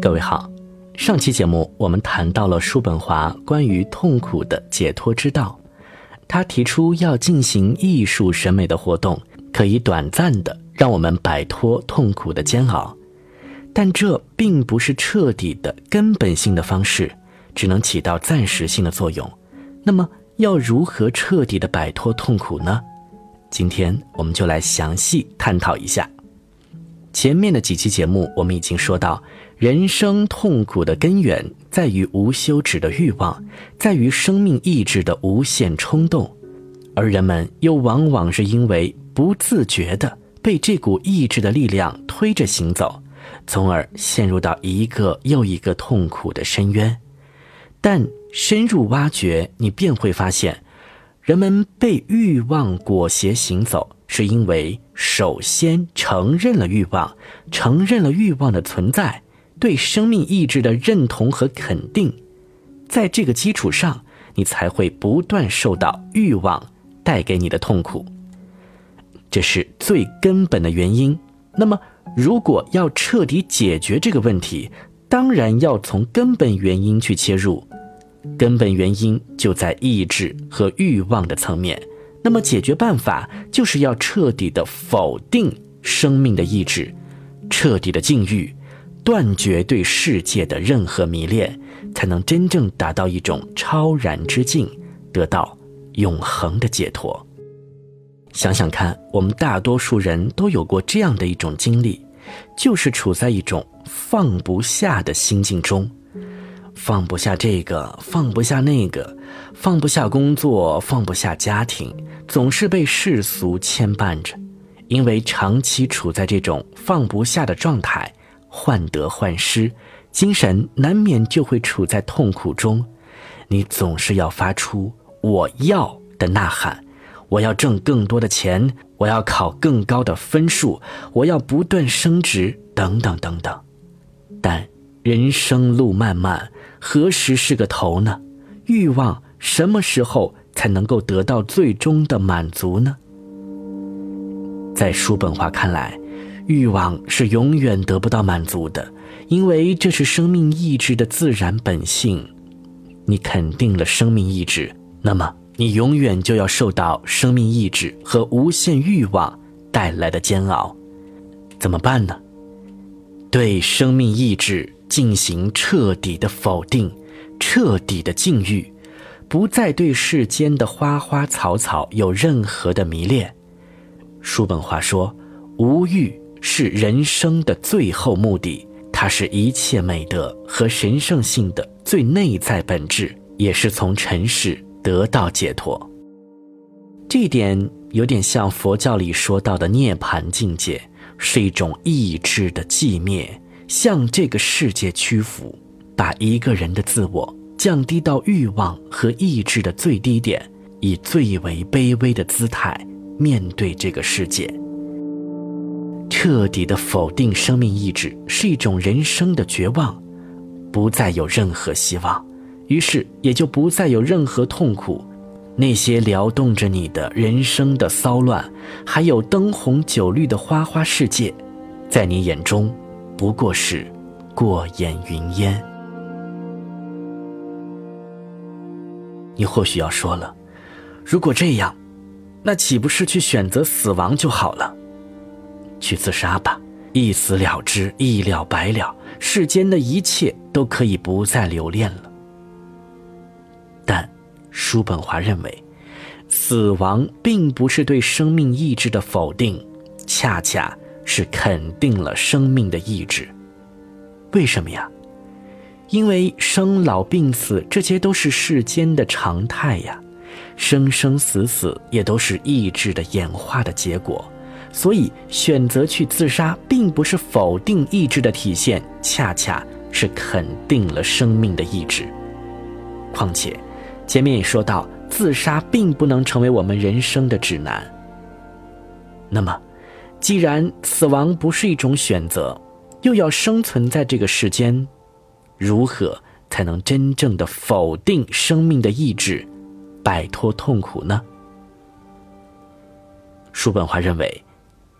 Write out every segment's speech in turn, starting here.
各位好，上期节目我们谈到了叔本华关于痛苦的解脱之道，他提出要进行艺术审美的活动，可以短暂的让我们摆脱痛苦的煎熬，但这并不是彻底的根本性的方式，只能起到暂时性的作用。那么要如何彻底的摆脱痛苦呢？今天我们就来详细探讨一下。前面的几期节目，我们已经说到，人生痛苦的根源在于无休止的欲望，在于生命意志的无限冲动，而人们又往往是因为不自觉地被这股意志的力量推着行走，从而陷入到一个又一个痛苦的深渊。但深入挖掘，你便会发现，人们被欲望裹挟行走。是因为首先承认了欲望，承认了欲望的存在，对生命意志的认同和肯定，在这个基础上，你才会不断受到欲望带给你的痛苦。这是最根本的原因。那么，如果要彻底解决这个问题，当然要从根本原因去切入，根本原因就在意志和欲望的层面。那么，解决办法就是要彻底的否定生命的意志，彻底的禁欲，断绝对世界的任何迷恋，才能真正达到一种超然之境，得到永恒的解脱。想想看，我们大多数人都有过这样的一种经历，就是处在一种放不下的心境中。放不下这个，放不下那个，放不下工作，放不下家庭，总是被世俗牵绊着。因为长期处在这种放不下的状态，患得患失，精神难免就会处在痛苦中。你总是要发出“我要”的呐喊，我要挣更多的钱，我要考更高的分数，我要不断升职，等等等等。但人生路漫漫。何时是个头呢？欲望什么时候才能够得到最终的满足呢？在叔本华看来，欲望是永远得不到满足的，因为这是生命意志的自然本性。你肯定了生命意志，那么你永远就要受到生命意志和无限欲望带来的煎熬。怎么办呢？对生命意志。进行彻底的否定，彻底的禁欲，不再对世间的花花草草有任何的迷恋。叔本华说：“无欲是人生的最后目的，它是一切美德和神圣性的最内在本质，也是从尘世得到解脱。”这一点有点像佛教里说到的涅槃境界，是一种意志的寂灭。向这个世界屈服，把一个人的自我降低到欲望和意志的最低点，以最为卑微的姿态面对这个世界。彻底的否定生命意志是一种人生的绝望，不再有任何希望，于是也就不再有任何痛苦。那些撩动着你的人生的骚乱，还有灯红酒绿的花花世界，在你眼中。不过是过眼云烟。你或许要说了，如果这样，那岂不是去选择死亡就好了？去自杀吧，一死了之，一了百了，世间的一切都可以不再留恋了。但叔本华认为，死亡并不是对生命意志的否定，恰恰。是肯定了生命的意志，为什么呀？因为生老病死这些都是世间的常态呀，生生死死也都是意志的演化的结果，所以选择去自杀，并不是否定意志的体现，恰恰是肯定了生命的意志。况且，前面也说到，自杀并不能成为我们人生的指南。那么。既然死亡不是一种选择，又要生存在这个世间，如何才能真正的否定生命的意志，摆脱痛苦呢？叔本华认为，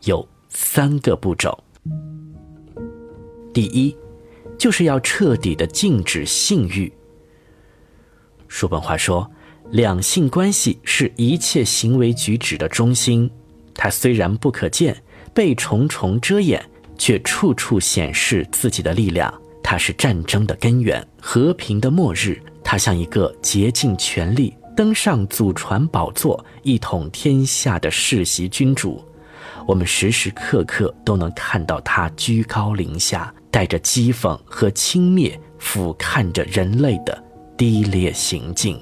有三个步骤。第一，就是要彻底的禁止性欲。叔本华说，两性关系是一切行为举止的中心，它虽然不可见，被重重遮掩，却处处显示自己的力量。它是战争的根源，和平的末日。它像一个竭尽全力登上祖传宝座、一统天下的世袭君主。我们时时刻刻都能看到他居高临下，带着讥讽和轻蔑俯瞰着人类的低劣行径。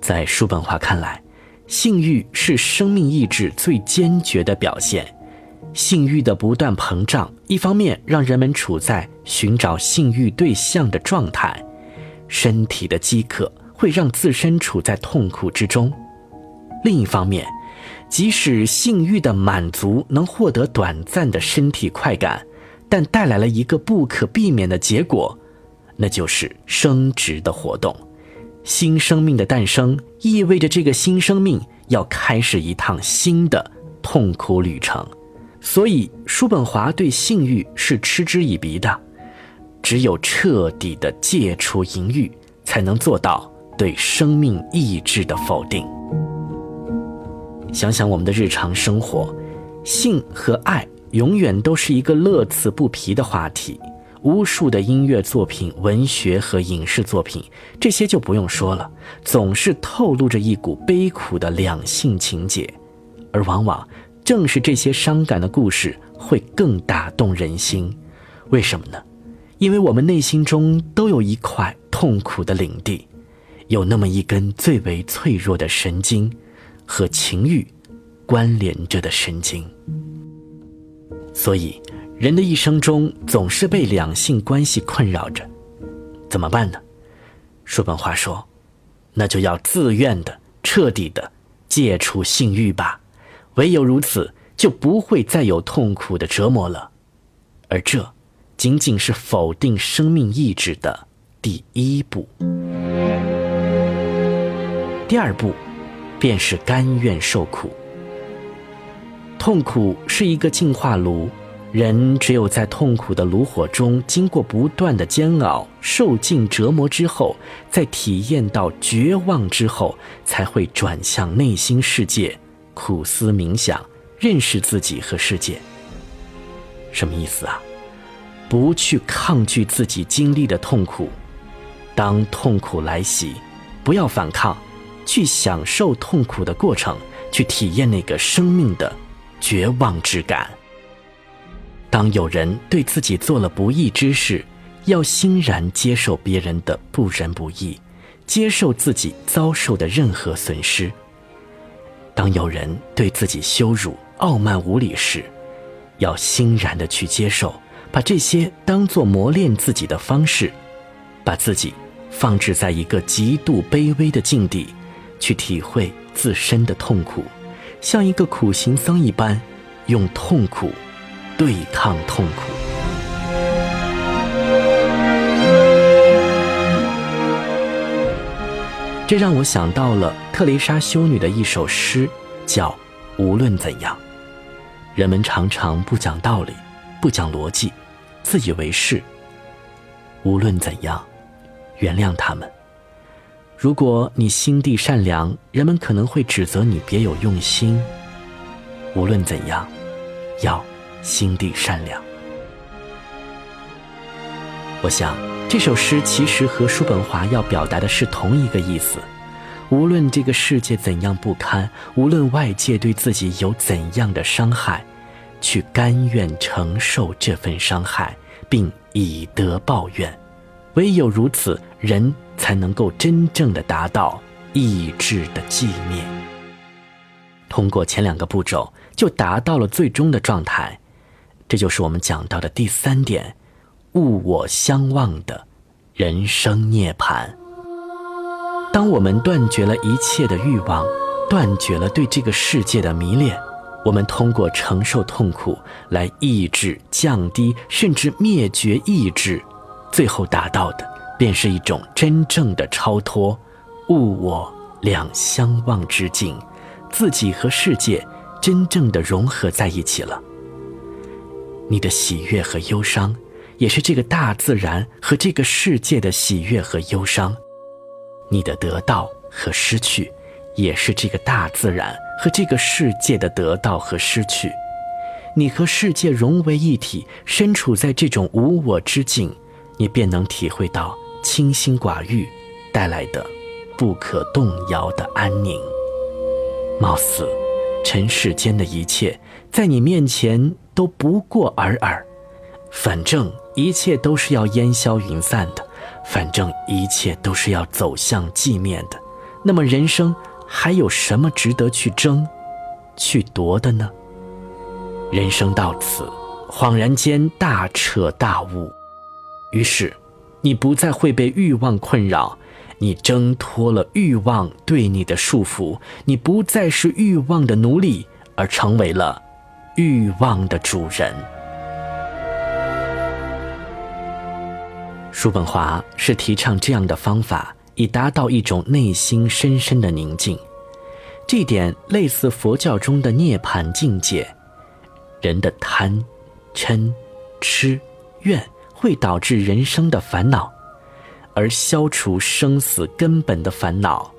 在叔本华看来，性欲是生命意志最坚决的表现。性欲的不断膨胀，一方面让人们处在寻找性欲对象的状态，身体的饥渴会让自身处在痛苦之中；另一方面，即使性欲的满足能获得短暂的身体快感，但带来了一个不可避免的结果，那就是生殖的活动。新生命的诞生意味着这个新生命要开始一趟新的痛苦旅程，所以叔本华对性欲是嗤之以鼻的。只有彻底的戒除淫欲，才能做到对生命意志的否定。想想我们的日常生活，性和爱永远都是一个乐此不疲的话题。无数的音乐作品、文学和影视作品，这些就不用说了，总是透露着一股悲苦的两性情节。而往往正是这些伤感的故事会更打动人心。为什么呢？因为我们内心中都有一块痛苦的领地，有那么一根最为脆弱的神经。和情欲关联着的神经，所以人的一生中总是被两性关系困扰着，怎么办呢？叔本华说：“那就要自愿的、彻底的戒除性欲吧，唯有如此，就不会再有痛苦的折磨了。而这仅仅是否定生命意志的第一步，第二步。”便是甘愿受苦。痛苦是一个进化炉，人只有在痛苦的炉火中，经过不断的煎熬、受尽折磨之后，在体验到绝望之后，才会转向内心世界，苦思冥想，认识自己和世界。什么意思啊？不去抗拒自己经历的痛苦，当痛苦来袭，不要反抗。去享受痛苦的过程，去体验那个生命的绝望之感。当有人对自己做了不义之事，要欣然接受别人的不仁不义，接受自己遭受的任何损失。当有人对自己羞辱、傲慢无礼时，要欣然的去接受，把这些当做磨练自己的方式，把自己放置在一个极度卑微的境地。去体会自身的痛苦，像一个苦行僧一般，用痛苦对抗痛苦。这让我想到了特蕾莎修女的一首诗，叫《无论怎样》。人们常常不讲道理，不讲逻辑，自以为是。无论怎样，原谅他们。如果你心地善良，人们可能会指责你别有用心。无论怎样，要心地善良。我想这首诗其实和叔本华要表达的是同一个意思。无论这个世界怎样不堪，无论外界对自己有怎样的伤害，去甘愿承受这份伤害，并以德报怨。唯有如此，人。才能够真正的达到意志的寂灭。通过前两个步骤，就达到了最终的状态。这就是我们讲到的第三点：物我相忘的人生涅槃。当我们断绝了一切的欲望，断绝了对这个世界的迷恋，我们通过承受痛苦来抑制、降低，甚至灭绝意志，最后达到的。便是一种真正的超脱，物我两相忘之境，自己和世界真正的融合在一起了。你的喜悦和忧伤，也是这个大自然和这个世界的喜悦和忧伤；你的得到和失去，也是这个大自然和这个世界的得到和失去。你和世界融为一体，身处在这种无我之境，你便能体会到清心寡欲带来的不可动摇的安宁。貌似，尘世间的一切在你面前都不过尔尔，反正一切都是要烟消云散的，反正一切都是要走向寂灭的。那么，人生还有什么值得去争、去夺的呢？人生到此，恍然间大彻大悟，于是，你不再会被欲望困扰，你挣脱了欲望对你的束缚，你不再是欲望的奴隶，而成为了欲望的主人。叔本华是提倡这样的方法，以达到一种内心深深的宁静，这点类似佛教中的涅槃境界。人的贪、嗔、痴、怨会导致人生的烦恼，而消除生死根本的烦恼，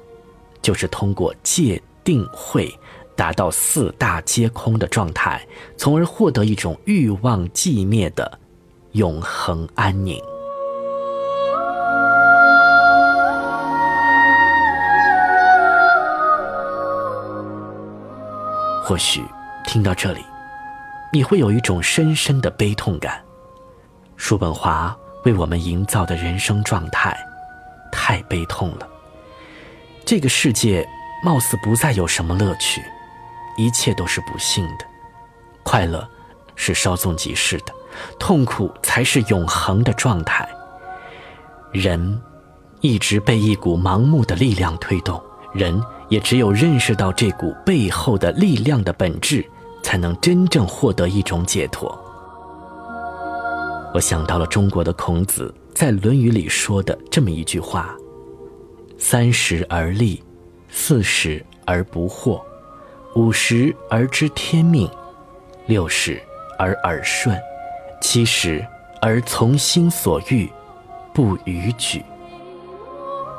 就是通过戒定慧达到四大皆空的状态，从而获得一种欲望寂灭的永恒安宁。或许听到这里。你会有一种深深的悲痛感。叔本华为我们营造的人生状态，太悲痛了。这个世界貌似不再有什么乐趣，一切都是不幸的。快乐是稍纵即逝的，痛苦才是永恒的状态。人一直被一股盲目的力量推动，人也只有认识到这股背后的力量的本质。才能真正获得一种解脱。我想到了中国的孔子在《论语》里说的这么一句话：“三十而立，四十而不惑，五十而知天命，六十而耳顺，七十而从心所欲，不逾矩。”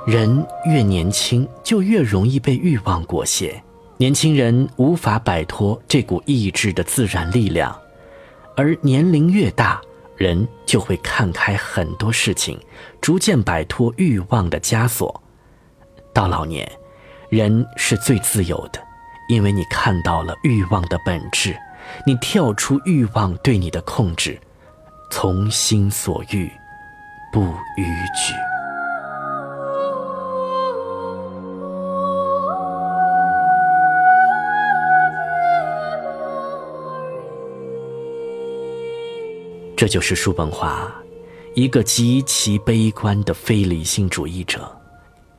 人越年轻，就越容易被欲望裹挟。年轻人无法摆脱这股意志的自然力量，而年龄越大，人就会看开很多事情，逐渐摆脱欲望的枷锁。到老年，人是最自由的，因为你看到了欲望的本质，你跳出欲望对你的控制，从心所欲，不逾矩。这就是叔本华，一个极其悲观的非理性主义者。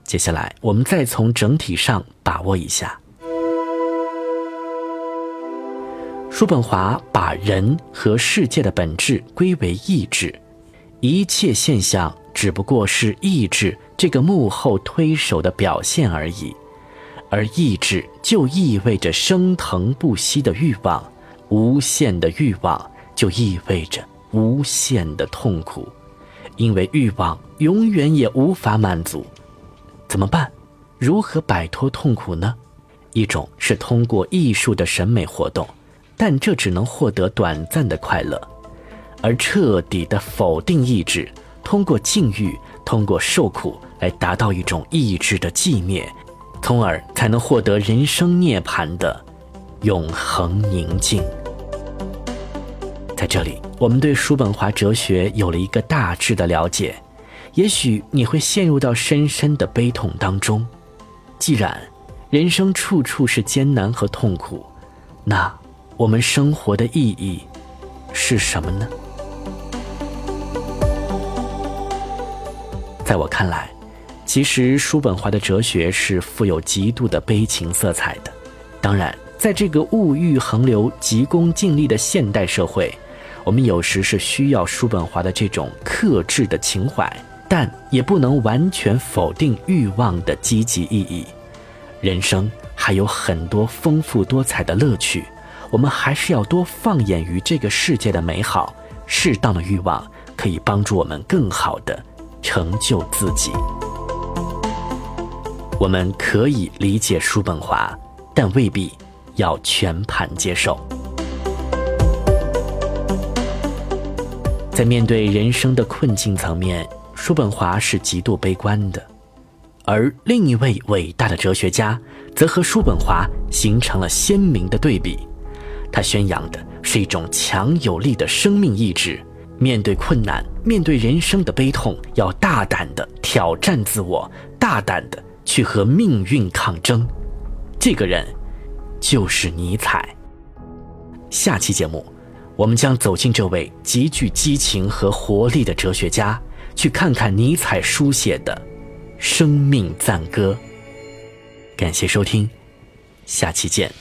接下来，我们再从整体上把握一下。叔本华把人和世界的本质归为意志，一切现象只不过是意志这个幕后推手的表现而已，而意志就意味着升腾不息的欲望，无限的欲望就意味着。无限的痛苦，因为欲望永远也无法满足，怎么办？如何摆脱痛苦呢？一种是通过艺术的审美活动，但这只能获得短暂的快乐；而彻底的否定意志，通过禁欲、通过受苦来达到一种意志的寂灭，从而才能获得人生涅槃的永恒宁静。在这里。我们对叔本华哲学有了一个大致的了解，也许你会陷入到深深的悲痛当中。既然人生处处是艰难和痛苦，那我们生活的意义是什么呢？在我看来，其实叔本华的哲学是富有极度的悲情色彩的。当然，在这个物欲横流、急功近利的现代社会。我们有时是需要叔本华的这种克制的情怀，但也不能完全否定欲望的积极意义。人生还有很多丰富多彩的乐趣，我们还是要多放眼于这个世界的美好。适当的欲望可以帮助我们更好的成就自己。我们可以理解叔本华，但未必要全盘接受。在面对人生的困境层面，叔本华是极度悲观的，而另一位伟大的哲学家则和叔本华形成了鲜明的对比。他宣扬的是一种强有力的生命意志，面对困难，面对人生的悲痛，要大胆的挑战自我，大胆的去和命运抗争。这个人，就是尼采。下期节目。我们将走进这位极具激情和活力的哲学家，去看看尼采书写的《生命赞歌》。感谢收听，下期见。